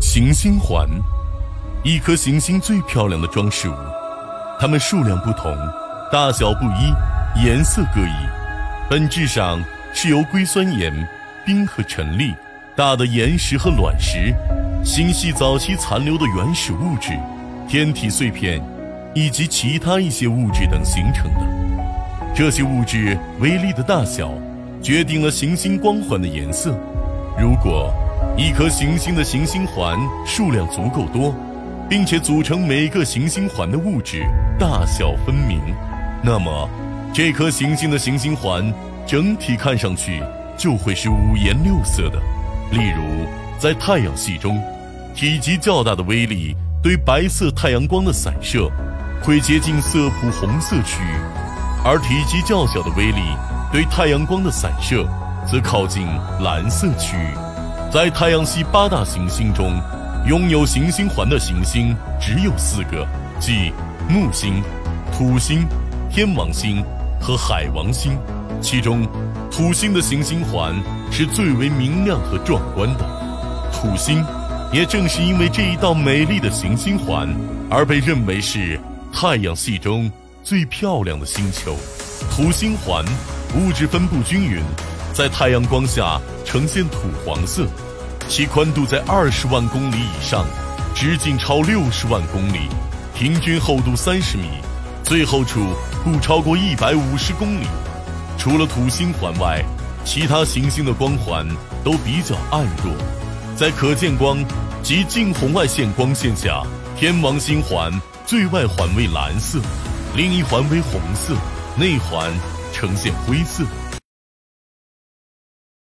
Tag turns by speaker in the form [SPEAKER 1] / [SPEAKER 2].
[SPEAKER 1] 行星环，一颗行星最漂亮的装饰物。它们数量不同，大小不一，颜色各异，本质上是由硅酸盐、冰和尘粒、大的岩石和卵石、星系早期残留的原始物质、天体碎片以及其他一些物质等形成的。这些物质微粒的大小，决定了行星光环的颜色。如果一颗行星的行星环数量足够多，并且组成每个行星环的物质大小分明，那么这颗行星的行星环整体看上去就会是五颜六色的。例如，在太阳系中，体积较大的微粒对白色太阳光的散射会接近色谱红色区域，而体积较小的微粒对太阳光的散射则靠近蓝色区域。在太阳系八大行星中，拥有行星环的行星只有四个，即木星、土星、天王星和海王星。其中，土星的行星环是最为明亮和壮观的。土星，也正是因为这一道美丽的行星环，而被认为是太阳系中最漂亮的星球。土星环物质分布均匀。在太阳光下呈现土黄色，其宽度在二十万公里以上，直径超六十万公里，平均厚度三十米，最厚处不超过一百五十公里。除了土星环外，其他行星的光环都比较暗弱。在可见光及近红外线光线下，天王星环最外环为蓝色，另一环为红色，内环呈现灰色。